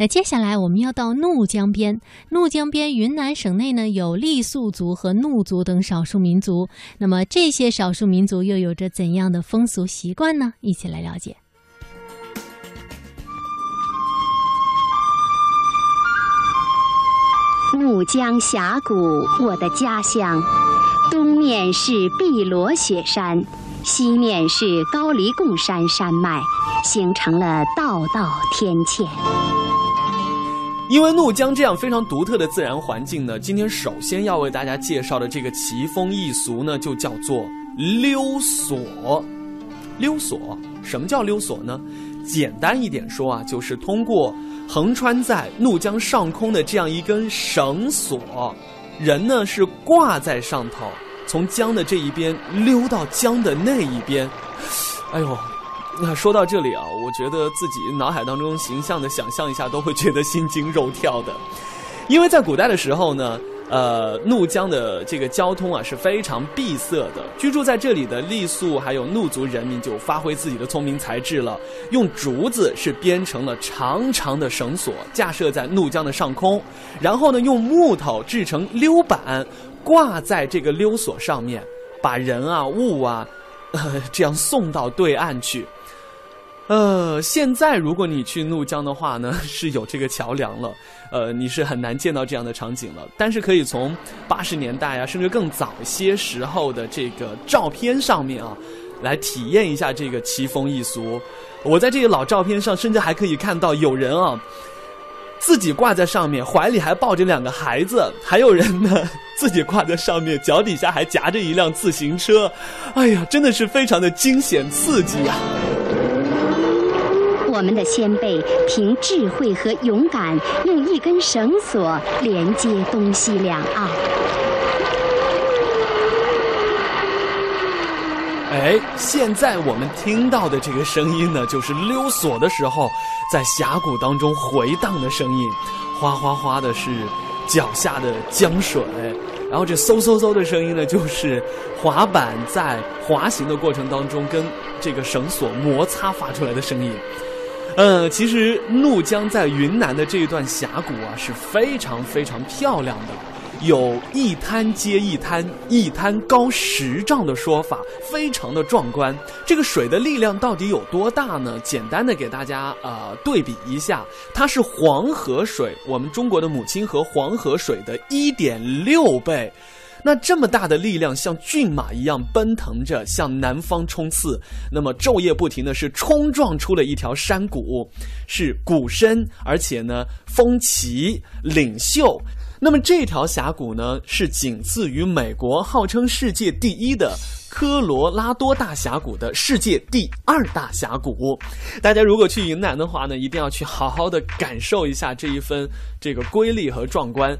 那接下来我们要到怒江边，怒江边云南省内呢有傈僳族和怒族等少数民族。那么这些少数民族又有着怎样的风俗习惯呢？一起来了解。怒江峡谷，我的家乡。东面是碧罗雪山，西面是高黎贡山山脉，形成了道道天堑。因为怒江这样非常独特的自然环境呢，今天首先要为大家介绍的这个奇风异俗呢，就叫做溜索。溜索，什么叫溜索呢？简单一点说啊，就是通过横穿在怒江上空的这样一根绳索，人呢是挂在上头，从江的这一边溜到江的那一边。哎呦，那说到这里啊，我觉得自己脑海当中形象的想象一下，都会觉得心惊肉跳的，因为在古代的时候呢。呃，怒江的这个交通啊是非常闭塞的。居住在这里的傈僳还有怒族人民就发挥自己的聪明才智了，用竹子是编成了长长的绳索，架设在怒江的上空，然后呢用木头制成溜板，挂在这个溜索上面，把人啊物啊，呃这样送到对岸去。呃，现在如果你去怒江的话呢，是有这个桥梁了，呃，你是很难见到这样的场景了。但是可以从八十年代啊，甚至更早些时候的这个照片上面啊，来体验一下这个奇风异俗。我在这个老照片上，甚至还可以看到有人啊，自己挂在上面，怀里还抱着两个孩子；还有人呢，自己挂在上面，脚底下还夹着一辆自行车。哎呀，真的是非常的惊险刺激呀！我们的先辈凭智慧和勇敢，用一根绳索连接东西两岸。哎，现在我们听到的这个声音呢，就是溜索的时候在峡谷当中回荡的声音，哗哗哗的是脚下的江水，然后这嗖嗖嗖的声音呢，就是滑板在滑行的过程当中跟这个绳索摩擦发出来的声音。呃，其实怒江在云南的这一段峡谷啊，是非常非常漂亮的，有一滩接一滩，一滩高十丈的说法，非常的壮观。这个水的力量到底有多大呢？简单的给大家呃对比一下，它是黄河水，我们中国的母亲河黄河水的一点六倍。那这么大的力量，像骏马一样奔腾着向南方冲刺，那么昼夜不停的是冲撞出了一条山谷，是谷深，而且呢峰奇岭秀。那么这条峡谷呢，是仅次于美国号称世界第一的科罗拉多大峡谷的世界第二大峡谷。大家如果去云南的话呢，一定要去好好的感受一下这一份这个瑰丽和壮观。